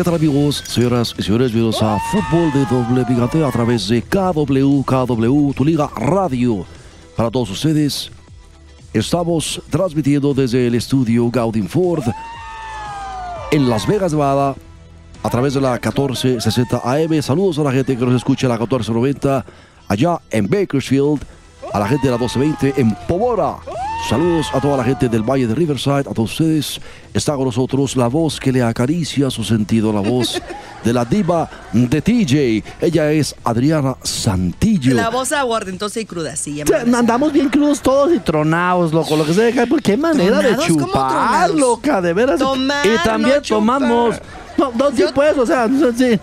¿Qué tal amigos, señoras y señores? Bienvenidos a Fútbol de Doble Picante a través de KW, KW, tu liga radio. Para todos ustedes, estamos transmitiendo desde el estudio Gaudin Ford en Las Vegas, Nevada, a través de la 1460 AM. Saludos a la gente que nos escucha a la 1490 allá en Bakersfield, a la gente de la 1220 en Pomora. Saludos a toda la gente del Valle de Riverside, a todos ustedes. Está con nosotros la voz que le acaricia su sentido, la voz de la diva de TJ. Ella es Adriana Santillo. La voz aguardentosa y cruda, sí. Andamos bien crudos todos y tronados, loco. Lo que se deja, ¿por qué manera de ¿Tronados? ¿Cómo chupar, loca? De veras. Tomar, y también no tomamos. No, no, sí, pues, o sea, no, sí.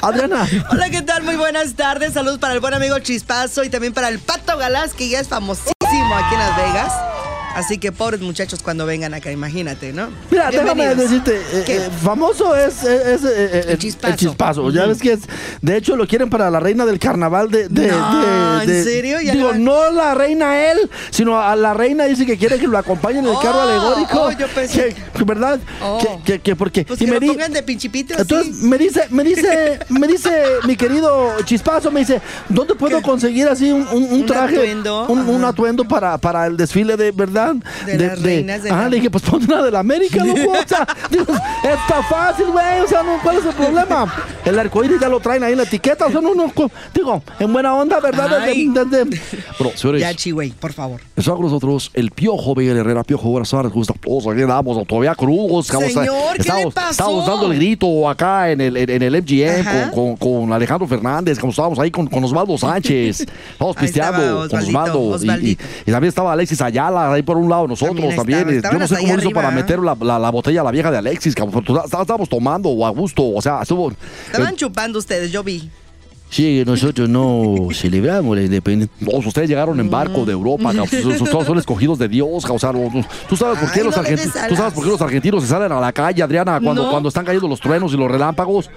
Adriana. Hola, ¿qué tal? Muy buenas tardes. Saludos para el buen amigo Chispazo y también para el Pato Galás, que ya es famosísimo aquí en Las Vegas. Así que pobres muchachos cuando vengan acá, imagínate, ¿no? Mira, déjame decirte, eh, eh, famoso es, es- es, eh, eh, El chispazo. el chispazo. Ya ves que es, de hecho lo quieren para la reina del carnaval de... de- No, de- ¿en de- serio? Ya Digo, no la reina él, sino a la reina dice que quiere que lo acompañe en el carro Oh, alegórico. oh, yo pensé- Que- ¿Verdad? Oh. Que, que, que porque... Pues y me lo di- pongan de pinchipito Entonces así. me dice, me dice, me dice mi querido Chispazo, me dice, ¿dónde puedo ¿Qué? conseguir así un, un- un traje, atuendo, un, un atuendo para, para el desfile de verdad? De las reinas de Ajá, la- le dije, pues pon una de la América, loco. O sea, digo, está fácil, güey. O sea, no, ¿cuál es el problema? El arcoíris ya lo traen ahí en la etiqueta. O sea, no, no, digo, en buena onda, ¿verdad? Desde- desde- Bueno, señores, Ya, Chihuey, por favor. está con nosotros el Piojo Miguel Herrera. Piojo, buenas tardes. ¿Cómo está? Todos aquí andamos todavía crudos. Señor, ¿qué le estamos, pasó? Estamos dando el grito acá en el, en, en el MGM con, con, con Alejandro Fernández, como estábamos ahí con, con Osvaldo Sánchez. Estamos pisteando con Osvaldo. Y- Y, y también estaba Alexis Ayala ahí por un lado nosotros También Eh, estaban Yo no sé cómo hizo para arriba. meter la, la, la botella a la vieja de Alexis, cabrón. Estábamos tomando o a gusto. O sea, estuvo. Estaban eh, chupando ustedes, yo vi. Sí, nosotros no celebramos la independencia. Ustedes llegaron en barco de Europa, todos son escogidos de Dios, o sea, ¿tú, sabes por qué Ay, los no argentinos, ¿Tú sabes por qué los argentinos se salen a la calle, Adriana, cuando, No. cuando están cayendo los truenos y los relámpagos?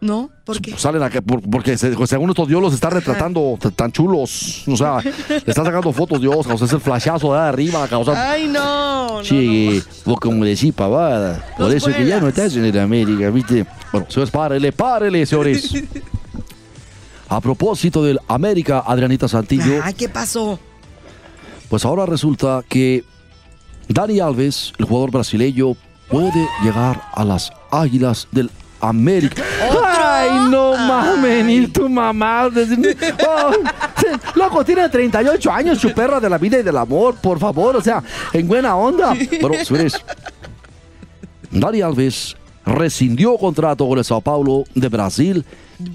¿No? ¿Por qué? Salen a que, por- porque se- según estos Dios los está retratando tan chulos. O sea, le está sacando fotos Dios, cabrón. Es el flashazo de arriba, o sea, Ay, no. no, Sí, vos como decís pavada. Por Los eso es que ya no estás en el América, ¿viste? Bueno, señores, párele, párele, señores. A propósito del América, Adrianita Santillo, Ay, ¿qué pasó? pues ahora resulta que Dani Alves, el jugador brasileño, puede llegar a las Águilas del América. Ay, no mames, ni tu mamá. Oh, loco, tiene 38 años, su perra de la vida y del amor, por favor, o sea, en buena onda. Señores, Dani Alves rescindió contrato con el Sao Paulo de Brasil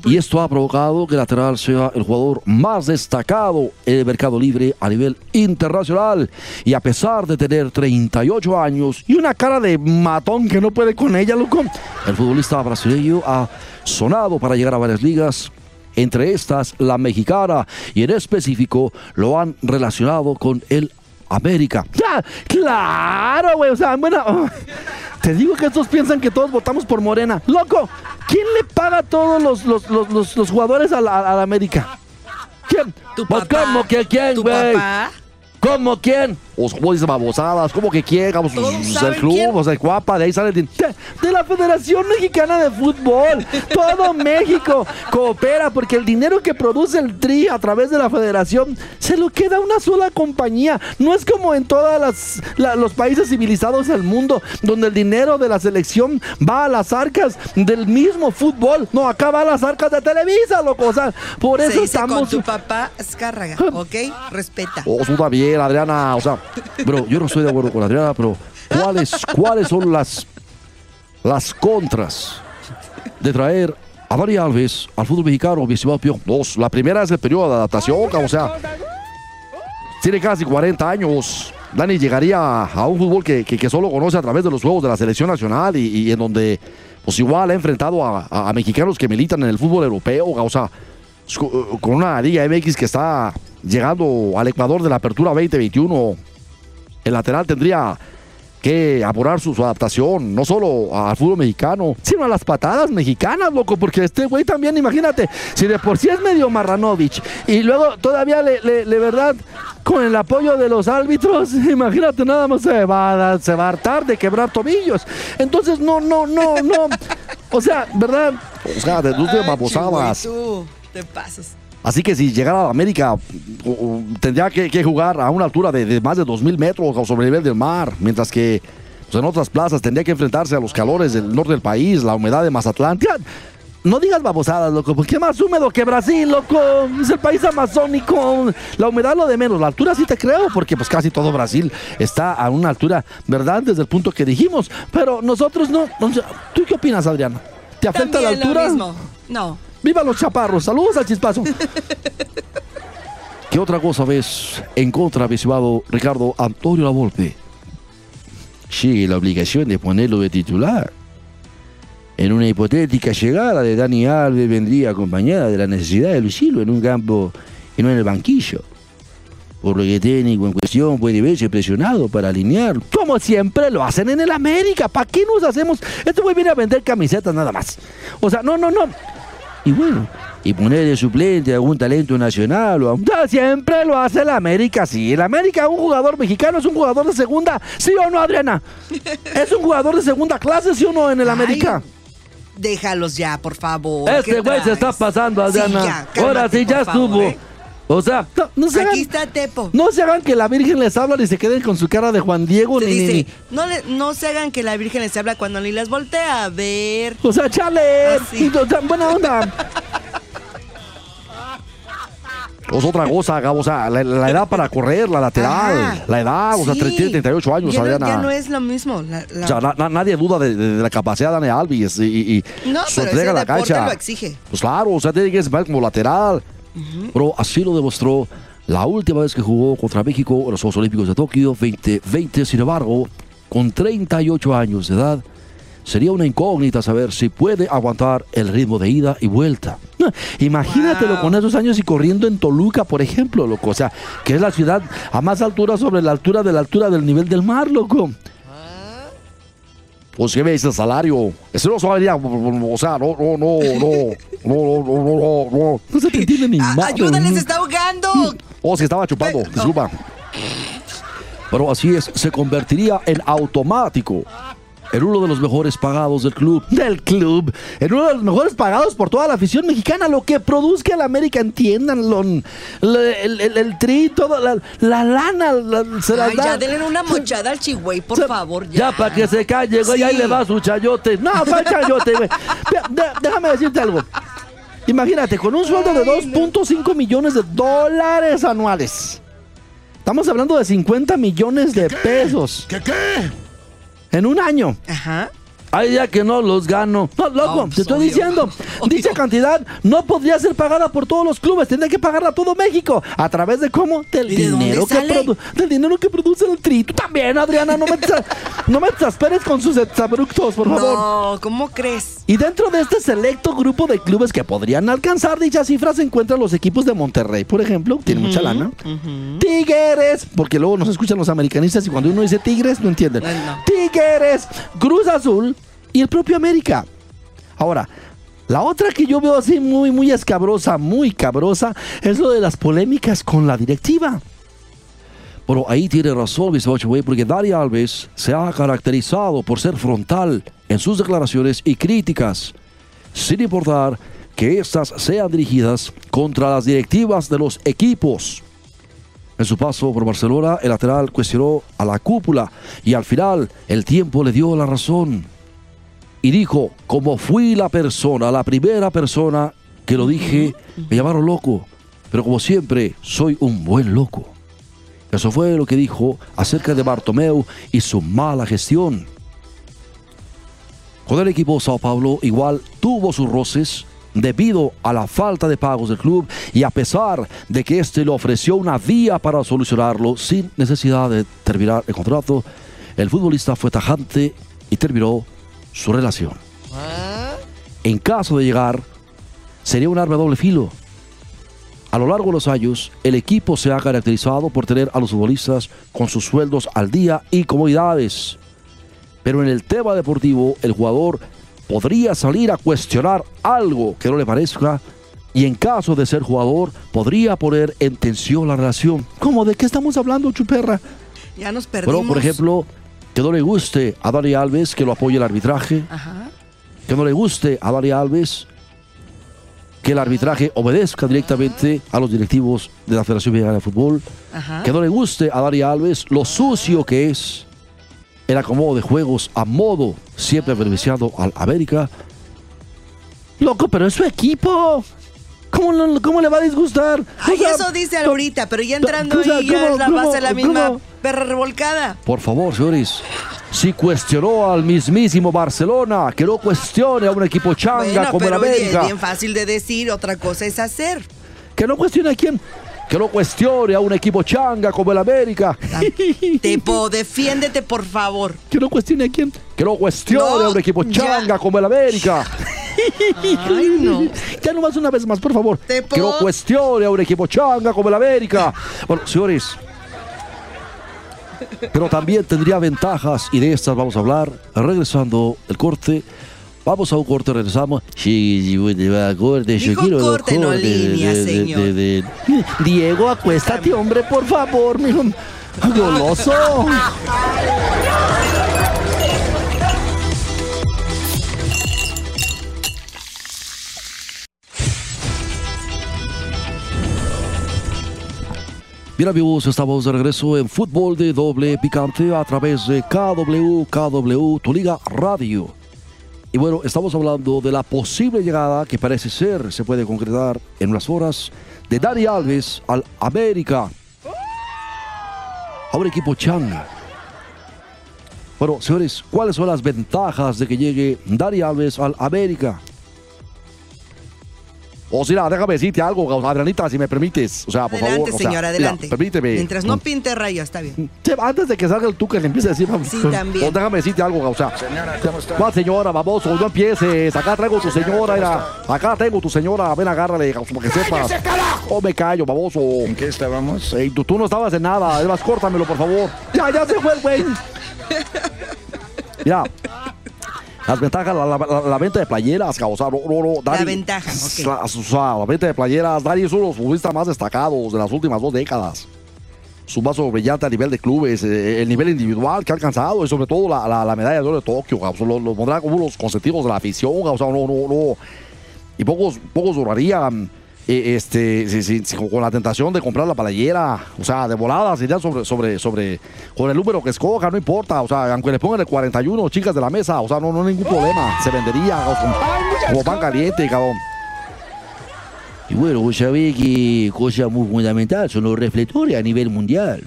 y esto ha provocado que lateral sea el jugador más destacado en el mercado libre a nivel internacional. Y a pesar de tener 38 años y una cara de matón que no puede con ella, loco, el futbolista brasileño ha sonado para llegar a varias ligas. Entre estas, la mexicana, y en específico lo han relacionado con el América. Ya, claro, güey. O sea, bueno, oh, te digo que estos piensan que todos votamos por Morena. Loco, ¿quién le paga a todos los, los, los, los- jugadores a la, a la América? ¿Quién? ¿Tu Pues, papá? ¿Cómo que quién, ¿Tu güey? papá? ¿Cómo quién? Os como dice babosadas, ¿cómo que Todos el club, quién. o sea, guapa, de ahí sale el de, de la Federación Mexicana de Fútbol. Todo México coopera porque el dinero que produce el TRI a través de la Federación se lo queda una sola compañía. No es como en todos los países civilizados del mundo, donde el dinero de la selección va a las arcas del mismo fútbol. No, acá va a las arcas de Televisa, loco. O sea, por Se eso dice con estamos. tu papá Escárraga, ¿ok? Respeta. Oh, tú también, Adriana. O sea, pero yo no estoy de acuerdo con Adriana, pero ¿cuáles, cuáles son las, las contras de traer a Dani Alves al fútbol mexicano, mi estimado Pío? Dos. La primera es el periodo de adaptación, o sea, tiene casi 40 años. Dani llegaría a un fútbol que, que, solo conoce a través de los juegos de la selección nacional y, en donde pues igual ha enfrentado a, a, mexicanos que militan en el fútbol europeo, o sea, con una Liga MX que está llegando al Ecuador de la Apertura 2021. El lateral tendría que apurar su, adaptación, no solo al fútbol mexicano, sino a las patadas mexicanas, loco, porque este güey también, imagínate, si de por sí es medio Marranovich, y luego todavía le, le, verdad, con el apoyo de los árbitros, imagínate, nada más se va, a, se va a hartar de quebrar tobillos. Entonces, no, no, no, no. O sea, ¿verdad? O sea, de tus babosadas. te pasas. Así que si llegara a América, tendría que, jugar a una altura de, más de 2.000 metros o sobre el nivel del mar, mientras que pues, en otras plazas tendría que enfrentarse a los calores del norte del país, la humedad de Mazatlán. No digas babosadas, loco, porque es más húmedo que Brasil, loco. Es el país amazónico. La humedad lo de menos. La altura sí te creo, porque pues casi todo Brasil está a una altura, ¿verdad? Desde el punto que dijimos. Pero nosotros no. ¿Tú qué opinas, Adriana? ¿Te afecta la altura? No. ¡Viva los chaparros! ¡Saludos al chispazo! ¿Qué otra cosa ves en contra, mi Ricardo Antonio Lavolpe? Sigue la obligación de ponerlo de titular. En una hipotética llegada de Dani Alves vendría acompañada de la necesidad de lucirlo en un campo y no en el banquillo. Por lo que técnico en cuestión puede verse presionado para alinear. Como siempre lo hacen en el América. ¿Para qué nos hacemos? Este güey viene a vender camisetas nada más. O sea, no, no, no. Y bueno, y poner de suplente a algún talento nacional. O siempre lo hace el América, sí. El América, un jugador mexicano es un jugador de segunda, ¿sí o no, Adriana? ¿Es un jugador de segunda clase, sí o no, en el América? Déjalos ya, por favor. Este güey se está pasando, Adriana. Ahora sí, ya estuvo. ¿eh? O sea, no, se Aquí está Tepo. No se hagan que la Virgen les habla y se queden con su cara de Juan Diego ni, dice, No, no se hagan que la Virgen les habla cuando ni las voltea a ver. O sea, chale. tan buena onda. Es otra cosa, o sea, la, edad para correr, la lateral, la edad, o sea, tiene 38 años, ya No, ya no es lo mismo. O sea, nadie duda de, la capacidad de Dani Alves y, y, no, su pero entrega la cancha. lo exige. Pues claro, o sea, tiene que ser como lateral. Pero así lo demostró la última vez que jugó contra México en los Juegos Olímpicos de Tokio 2020. Sin embargo, con 38 años de edad, sería una incógnita saber si puede aguantar el ritmo de ida y vuelta. Imagínatelo con esos años y corriendo en Toluca, por ejemplo, loco. O sea, que es la ciudad a más altura sobre la altura de la altura del nivel del mar, loco. Pues que me dice el salario. Ese no salario, o sea, no, no, no, no, no, no, no, no, no, se te entiende ni más. Ayúdale, se está ahogando. Oh, se estaba chupando, disculpa. Pero así es, se convertiría en automático en uno de los mejores pagados del club. Del club. En uno de los mejores pagados por toda la afición mexicana. Lo que produzca el América, entiendan. el, el, el, tri, toda la, la lana. se la Ay, ya denle una mochada al chigüey, por favor. Ya, ya para que se calle, güey. Ahí le va su chayote. No, fue chayote, güey. déjame decirte algo. Imagínate, con un sueldo de 2.5 millones de dólares anuales. Estamos hablando de 50 millones de pesos. ¿Qué qué? En un año. Ajá. Hay día que no los gano. No, loco, te estoy diciendo. Dicha cantidad no podría ser pagada por todos los clubes. Tendría que pagarla todo México. ¿A través de cómo? Del dinero que del dinero que produce el tri. Tú también, Adriana. No me, no me exasperes con sus exabruptos, por favor. No, ¿cómo crees? Y dentro de este selecto grupo de clubes que podrían alcanzar dichas cifras se encuentran los equipos de Monterrey, por ejemplo. Tiene mucha lana. Tigres, porque luego nos escuchan los americanistas y cuando uno dice Tigres no entienden. Tigres, Cruz Azul y el propio América. Ahora, la otra que yo veo así muy, muy escabrosa, muy cabrosa, es lo de las polémicas con la directiva. Pero ahí tiene razón, güey, porque Dani Alves se ha caracterizado por ser frontal en sus declaraciones y críticas, sin importar que éstas sean dirigidas contra las directivas de los equipos. En su paso por Barcelona, el lateral cuestionó a la cúpula y al final el tiempo le dio la razón y dijo, como fui la persona, la primera persona que lo dije, me llamaron loco, pero como siempre, soy un buen loco. Eso fue lo que dijo acerca de Bartomeu y su mala gestión. Con el equipo Sao Paulo igual tuvo sus roces debido a la falta de pagos del club y a pesar de que este le ofreció una vía para solucionarlo sin necesidad de terminar el contrato, el futbolista fue tajante y terminó su relación. En caso de llegar, sería un arma de doble filo. A lo largo de los años, el equipo se ha caracterizado por tener a los futbolistas con sus sueldos al día y comodidades. Pero en el tema deportivo, el jugador podría salir a cuestionar algo que no le parezca y en caso de ser jugador, podría poner en tensión la relación. ¿Cómo? ¿De qué estamos hablando, Chuperra? ya nos perdimos. Pero, por ejemplo, que no le guste a Dani Alves que lo apoye el arbitraje, Ajá. que no le guste a Dani Alves que el arbitraje obedezca directamente a los directivos de la Federación Mexicana de Fútbol, Ajá. que no le guste a Dani Alves lo sucio que es el acomodo de juegos a modo siempre beneficiado al América. Loco, pero es su equipo. ¿Cómo, no- cómo le va a disgustar? O Ay, sea, eso dice ahorita, pero ya entrando o sea, ahí ya ¿cómo- la- va a ser la misma cómo? perra revolcada. Por favor, señores. Si cuestionó al mismísimo Barcelona, que no cuestione a un equipo changa Bueno, como el pero oye, América. es bien fácil de decir, otra cosa es hacer. Que no cuestione a quién. Que no cuestione a un equipo changa como el América. Tipo, defiéndete, por favor. Que no cuestione a quién. Que no cuestione No, a un equipo ya. changa como el América. Ay, no. Ya nomás una vez más, por favor. Te Que no cuestione a un equipo changa como el América. Bueno, señores. Pero también tendría ventajas y de estas vamos a hablar regresando el corte. Vamos a un corte, regresamos. Sí, sí, bueno, va a corte. yo Dijo quiero los corte, no cortes línea, señor. Diego, acuéstate, hombre, por favor, mijo. Goloso. Bien amigos, estamos de regreso en Fútbol de Doble Picante a través de KW, KW, Tu Liga Radio. Y bueno, estamos hablando de la posible llegada que parece ser, se puede concretar en unas horas, de Dani Alves al América. A un equipo changa. Bueno, señores, ¿cuáles son las ventajas de que llegue Dani Alves al América? O sea, déjame decirte algo, Adrianita, si me permites. O sea, por Adelante, favor. o sea, señor, mira, adelante. permíteme. Mientras no pinte raya, está bien. Che, Antes de que salga el tuque, le empiece a decir. vamos, Sí, también. o déjame decirte algo, o sea. Señora, ¿cómo está? ¿Cuál señora, baboso? No empieces. Acá traigo tu señora, mira. Acá tengo tu señora. Ven, agárrale, para que sepas. Oh, me callo, baboso. ¿En qué estábamos? Ey, tú, tú no estabas en nada. Además, córtamelo, por favor. Ya, ya se fue el güey. Mira. Las ventajas, la, la- la- la venta de playeras, o sea, no, no, no, Dani- ventaja, la, o sea, la venta de playeras, Dani es uno de los futbolistas más destacados de las últimas dos décadas. Su vaso brillante a nivel de clubes, eh, el nivel individual que ha alcanzado y sobre todo la, la- la medalla de oro de Tokio, o sea, lo, lo pondrá como uno de los consentidos de la afición, o sea, no, no, no. Y pocos, pocos durarían eh, este, si- si- si- con la tentación de comprar la playera, o sea, de voladas, irían sobre, sobre, sobre, con el número que escoja, no importa, o sea, aunque le pongan el 41, chicas de la mesa, o sea, no, no hay ningún problema, se vendería como, como pan caliente, cabrón. Y bueno, vos sabés que cosa muy fundamental son los reflectores a nivel mundial.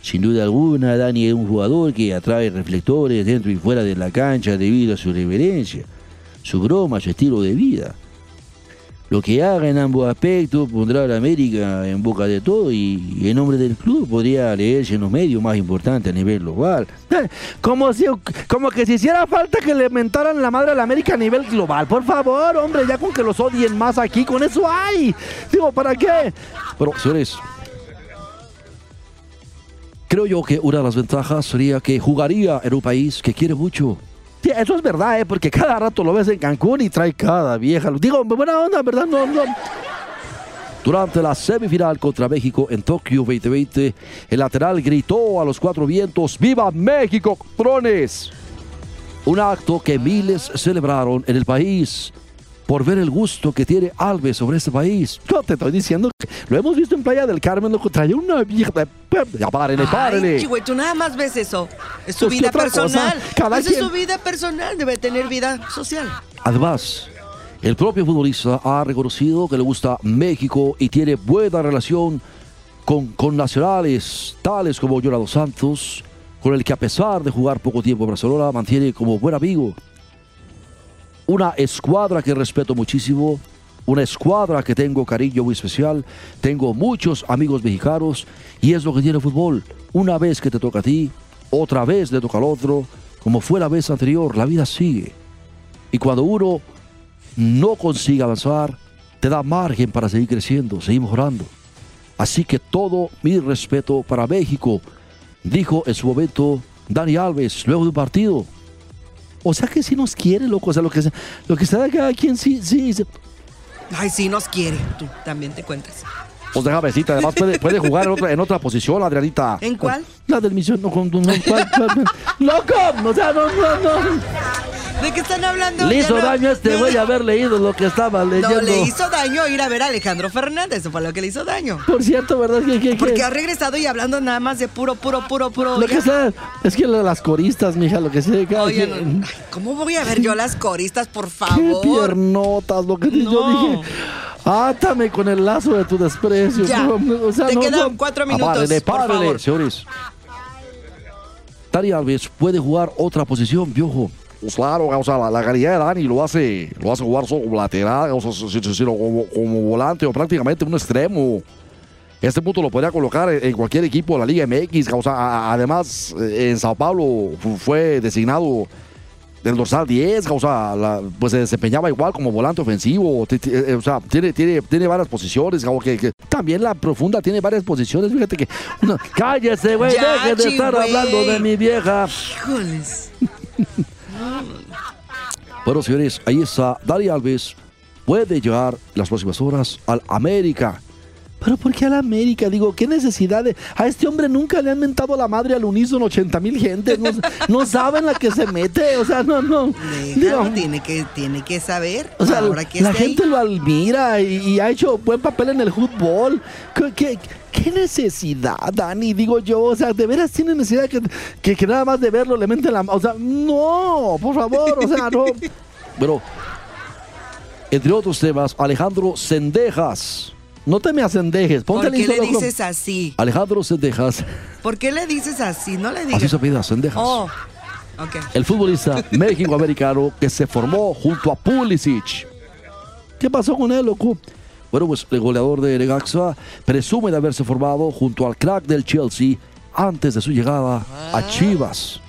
Sin duda alguna, Dani es un jugador que atrae reflectores dentro y fuera de la cancha debido a su reverencia, su broma, su estilo de vida. Lo que haga en ambos aspectos pondrá a la América en boca de todo y en nombre del club podría leerse en los medios más importantes a nivel global. Como, si, como que si hiciera falta que le mentaran la madre a la América a nivel global. Por favor, hombre, ya con que los odien más aquí, con eso hay. Digo, ¿para qué? Pero, señores, creo yo que una de las ventajas sería que jugaría en un país que quiere mucho. Eso es verdad, ¿eh? porque cada rato lo ves en Cancún y trae cada vieja. Digo, buena onda, ¿verdad? No, no. Durante la semifinal contra México en Tokio 2020, el lateral gritó a los cuatro vientos, ¡Viva México, trones! Un acto que miles celebraron en el país por ver el gusto que tiene Alves sobre este país. Yo te estoy diciendo que lo hemos visto en Playa del Carmen, lo que trae una vieja... Ya párenle, párenle. Ay, güey, tú nada más ves eso. Es su Pues, ¿qué vida personal. Cada Esa es quien- su vida personal. Debe tener vida social. Además, el propio futbolista ha reconocido que le gusta México y tiene buena relación con, con nacionales tales como Jonado Santos, con el que a pesar de jugar poco tiempo en Barcelona, mantiene como buen amigo. Una escuadra que respeto muchísimo una escuadra que tengo cariño muy especial, tengo muchos amigos mexicanos y es lo que tiene el fútbol. Una vez que te toca a ti, otra vez le toca al otro, como fue la vez anterior, la vida sigue. Y cuando uno no consigue avanzar, te da margen para seguir creciendo, seguir mejorando. Así que todo mi respeto para México, dijo en su momento Dani Alves, luego de un partido. O sea que si nos quiere, loco. O sea, lo que, lo que está cada quien sí, sí. Ay, sí nos quiere. Tú también te cuentas. Pues déjame decirte, además puede, puede jugar en otra, en otra posición, Adrianita. ¿En cuál? La del misión, no, con, no, ¿cuál, cuál? ¡Loco! O sea, no, no, no. ¿De qué están hablando? Le hizo daño a este güey haber leído lo que estaba leyendo. No, le hizo daño ir a ver a Alejandro Fernández. Eso fue lo que le hizo daño. Por cierto, ¿verdad? ¿Qué, qué, Porque ha regresado y hablando nada más de puro, puro, puro, puro. Lo que sea, es que las coristas, mija, lo que sé. Oye, no, ¿cómo voy a ver yo las coristas, por favor? Qué piernotas, lo que no. yo dije. Átame con el lazo de tu desprecio. Ya. O sea, Te no, quedan cuatro minutos. Apárele, párele, señores. Tari Alves puede jugar otra posición, viejo. Claro, o sea, la, la, calidad de Dani lo hace, lo hace jugar como lateral, o sea, sino como, como, volante o prácticamente un extremo. Este punto lo podría colocar en, cualquier equipo de la Liga MX. O sea, además, en Sao Paulo fue designado del dorsal 10, o sea, la, pues se desempeñaba igual como volante ofensivo, o sea, tiene, tiene, tiene varias posiciones, como que, que, también la profunda tiene varias posiciones, fíjate que, no, cállese, güey, deje de estar wey. hablando de mi vieja. Híjoles. Bueno, señores, ahí está Dani Alves, puede llegar las próximas horas al América. Pero ¿por qué a la América? Digo, ¿qué necesidad de.? A este hombre nunca le han mentado la madre al unísono 80 mil gente. No, no, saben la que se mete. O sea, no, no. Digo, tiene, que, tiene que saber. O sea, ahora que la gente ahí. lo admira y, y, ha hecho buen papel en el fútbol. ¿Qué, qué, qué necesidad, Dani? Digo yo. O sea, ¿de veras tiene necesidad que, que, que nada más de verlo le menten la. O sea, no, por favor. O sea, no. Pero, entre otros temas, Alejandro Sendejas. No te me acendejes. Ponte ¿Por qué le dices así? Alejandro Sendejas. ¿Por qué le dices así? No le digas. Así se pide, Sendejas. Oh, okay. El futbolista México-americano que se formó junto a Pulisic. ¿Qué pasó con él, loco? Bueno, pues el goleador de Legaxa presume de haberse formado junto al crack del Chelsea antes de su llegada ah. a Chivas.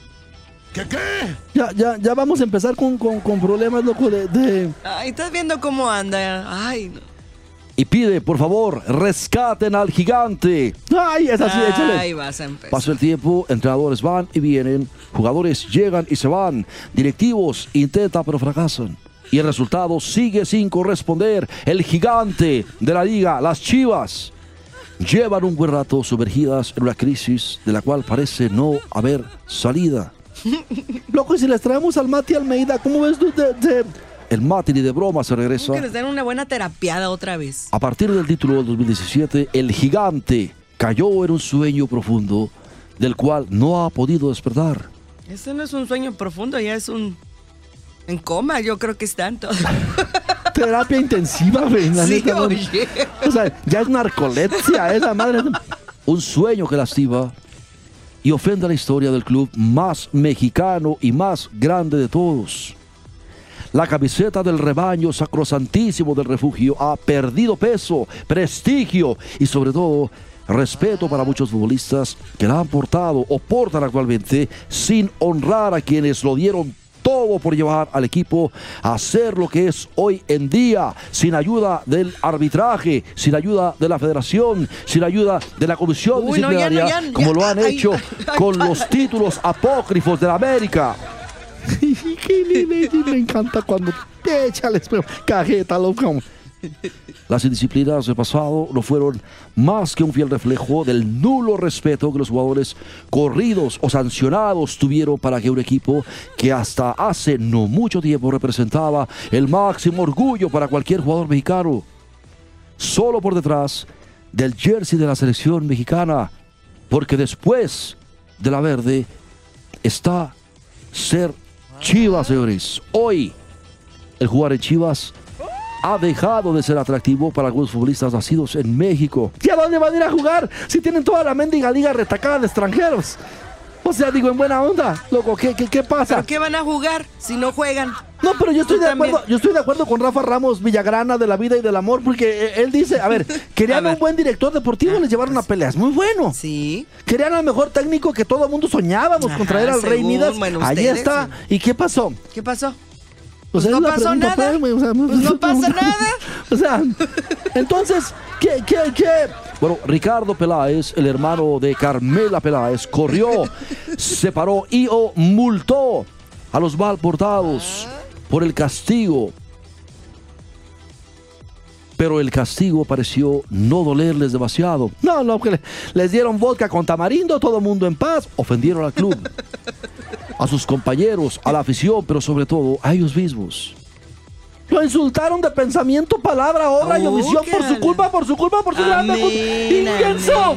¿Qué qué? Ya, ya, ya vamos a empezar con, con, con problemas, loco, de, de, Ay, estás viendo cómo anda. Ay, no y pide, por favor, rescaten al gigante. Ay, es así, échale. Ay, vas a empezar. Pasa el tiempo, entrenadores van y vienen, jugadores llegan y se van, directivos intentan pero fracasan. Y el resultado sigue sin corresponder. El gigante de la liga, las Chivas, llevan un buen rato sumergidas en una crisis de la cual parece no haber salida. Loco, y si les traemos al Mati Almeida, ¿cómo ves tú de, de el Mati de broma se regresa. Que les den una buena terapiada otra vez. A partir del título del 2017, el gigante cayó en un sueño profundo del cual no ha podido despertar. Ese no es un sueño profundo, ya es un... En coma, yo creo que están todos. Terapia intensiva, güey. Sí, oye. O sea, ya es narcolepsia, esa madre. Un sueño que lastima y ofende a la historia del club más mexicano y más grande de todos. La camiseta del rebaño sacrosantísimo del refugio ha perdido peso, prestigio y sobre todo respeto para muchos futbolistas que la han portado o portan actualmente sin honrar a quienes lo dieron todo por llevar al equipo a ser lo que es hoy en día, sin ayuda del arbitraje, sin ayuda de la federación, sin ayuda de la comisión Uy, no, ya, disciplinaria, no, ya, como lo han hecho con los títulos apócrifos de la América. Me encanta cuando échale cajeta, loco. Las indisciplinas del pasado no fueron más que un fiel reflejo del nulo respeto que los jugadores corridos o sancionados tuvieron para que un equipo que hasta hace no mucho tiempo representaba el máximo orgullo para cualquier jugador mexicano. Solo por detrás del jersey de la selección mexicana, porque después de la verde está ser Chivas, señores. Hoy el jugar en Chivas ha dejado de ser atractivo para algunos futbolistas nacidos en México. ¿Y a dónde van a ir a jugar si tienen toda la mendiga liga retacada de extranjeros? O sea, digo, en buena onda, loco, ¿qué, qué, qué pasa? ¿Pero qué van a jugar si no juegan? No, pero yo estoy de acuerdo, yo estoy de acuerdo con Rafa Ramos Villagrana de la vida y del amor, porque eh, él dice, a ver, querían un buen director deportivo, les llevaron a peleas, muy bueno. Sí. Querían al mejor técnico que todo el mundo soñábamos Ajá, contra al Rey Midas. Ahí está. ¿Y qué pasó? ¿Qué pasó? Pues, no pasó nada. Pues, o sea, pues no pasa nada. O sea, entonces, ¿qué, qué, qué? Bueno, Ricardo Peláez, el hermano de Carmela Peláez, corrió, se paró y o multó a los mal portados por el castigo. Pero el castigo pareció no dolerles demasiado. No, no, que les dieron vodka con tamarindo, todo el mundo en paz, ofendieron al club, a sus compañeros, a la afición, pero sobre todo a ellos mismos. Lo insultaron de pensamiento, palabra, obra y omisión por su culpa, por su culpa, por su grande intenso.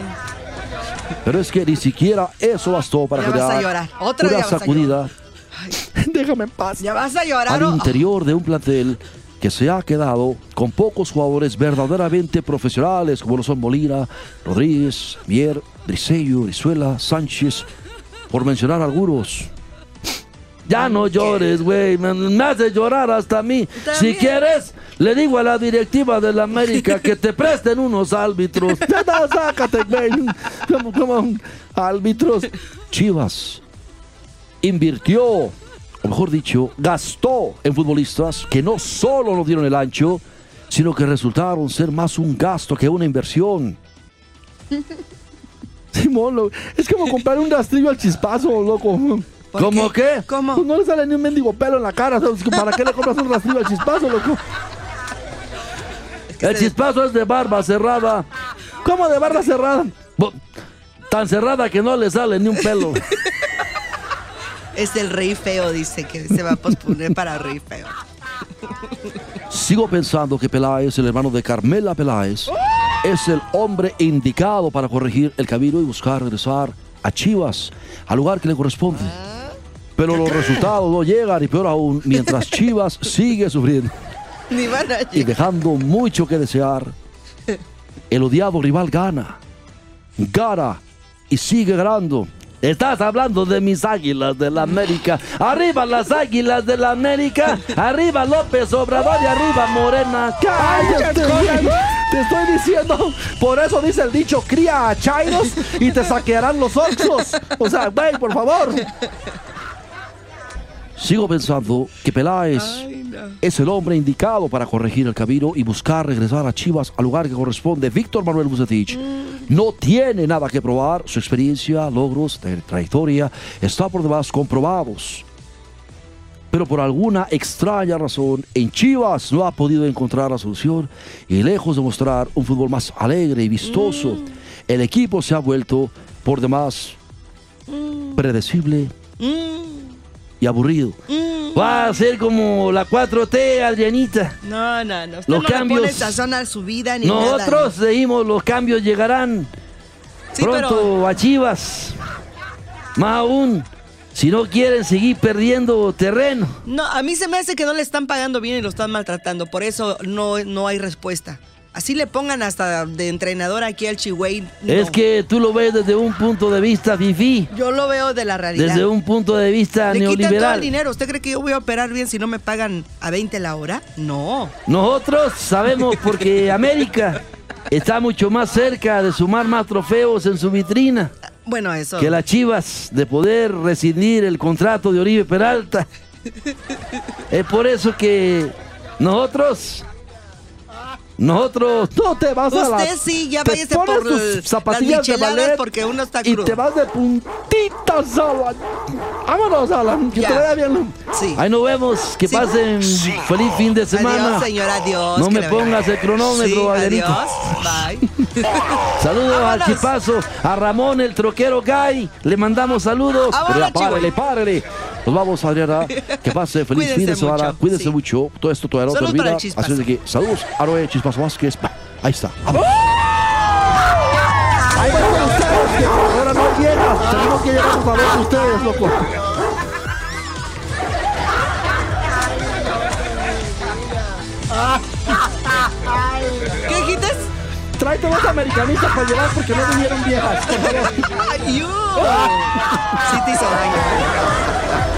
Pero es que ni siquiera eso bastó para crear una sacudida Déjame en paz. Ya vas a llorar. Al interior de un plantel que se ha quedado con pocos jugadores verdaderamente profesionales, como lo son Molina, Rodríguez, Mier, Briseño, Brizuela, Sánchez, por mencionar algunos. Ya no llores, güey. Me, hace llorar hasta a mí. Si quieres, le digo a la directiva de la América que te presten unos árbitros. Ya, sácate, güey. Como, árbitros. Chivas invirtió, mejor dicho, gastó en futbolistas que no solo nos dieron el ancho, sino que resultaron ser más un gasto que una inversión. Simón, es como comprar un rastrillo al chispazo, loco. ¿Cómo qué? ¿Cómo? Pues no le sale ni un mendigo pelo en la cara. ¿Para qué le compras un rastrillo al chispazo, loco? el chispazo es de barba cerrada. ¿Cómo de barba cerrada? Tan cerrada que no le sale ni un pelo. Es el rey feo, dice que se va a posponer para rey feo. Sigo pensando que Peláez, el hermano de Carmela Peláez, es el hombre indicado para corregir el camino y buscar regresar a Chivas, al lugar que le corresponde. Pero los resultados no llegan y peor aún, mientras Chivas sigue sufriendo y dejando mucho que desear, el odiado rival gana, gana y sigue ganando. Estás hablando de mis águilas de la América. Arriba las águilas de la América. Arriba López Obrador y arriba Morena. Cállate, Te estoy diciendo. Por eso dice el dicho: cría a chairos y te saquearán los oxos. O sea, güey, por favor. Sigo pensando que Peláez es el hombre indicado para corregir el camino y buscar regresar a Chivas al lugar que corresponde. Víctor Manuel Bucetich no tiene nada que probar. Su experiencia, logros, trayectoria está por demás comprobados. Pero por alguna extraña razón, en Chivas no ha podido encontrar la solución y lejos de mostrar un fútbol más alegre y vistoso, mm. el equipo se ha vuelto por demás mm. predecible. Mm y aburrido. Mm. Va a ser como la 4T, Adrianita. No, no, no. Usted los no cambios. sazón su vida ni Nosotros seguimos, los cambios llegarán pronto a Chivas. Más aún, si no quieren seguir perdiendo terreno. No, a mí se me hace que no le están pagando bien y lo están maltratando. Por eso no, no hay respuesta. Así le pongan hasta de entrenador aquí al Chihuahua. Es que tú lo ves desde un punto de vista fifi. Yo lo veo de la realidad. Desde un punto de vista le neoliberal. todo el dinero. ¿Usted cree que yo voy a operar bien si no me pagan a 20 la hora? No. Nosotros sabemos porque América está mucho más cerca de sumar más trofeos en su vitrina. Bueno, eso. Que las Chivas de poder rescindir el contrato de Oribe Peralta. es por eso que nosotros nosotros, no te vas a la... Usted sí, ya váyase por tus zapatillas de ballet porque uno está crudo. Y te vas de puntitas a la... Vámonos, Alan, que te vaya bien. Sí. Ahí nos vemos, que pasen feliz fin de semana. Adiós, señora, adiós. No me pongas el cronómetro, sí, Adiós, bye. saludos al Chipazo, a Ramón, el troquero Guy. Le mandamos saludos. Pero párele, párele. Nos vamos, Adriana. Que pase feliz fin de semana. Cuídense mucho. Todo esto todavía no termina. Así de que saludos, Aroe Chispas Vázquez. Ahí está. Vamos. Ahí van ustedes, que ahora no llegas. Tenemos que llegar a ver ustedes, loco. ¿Qué dijiste? Tráete dos americanistas para llevar porque no vinieron viejas, por favor. ¡Ay, Sí te hizo daño.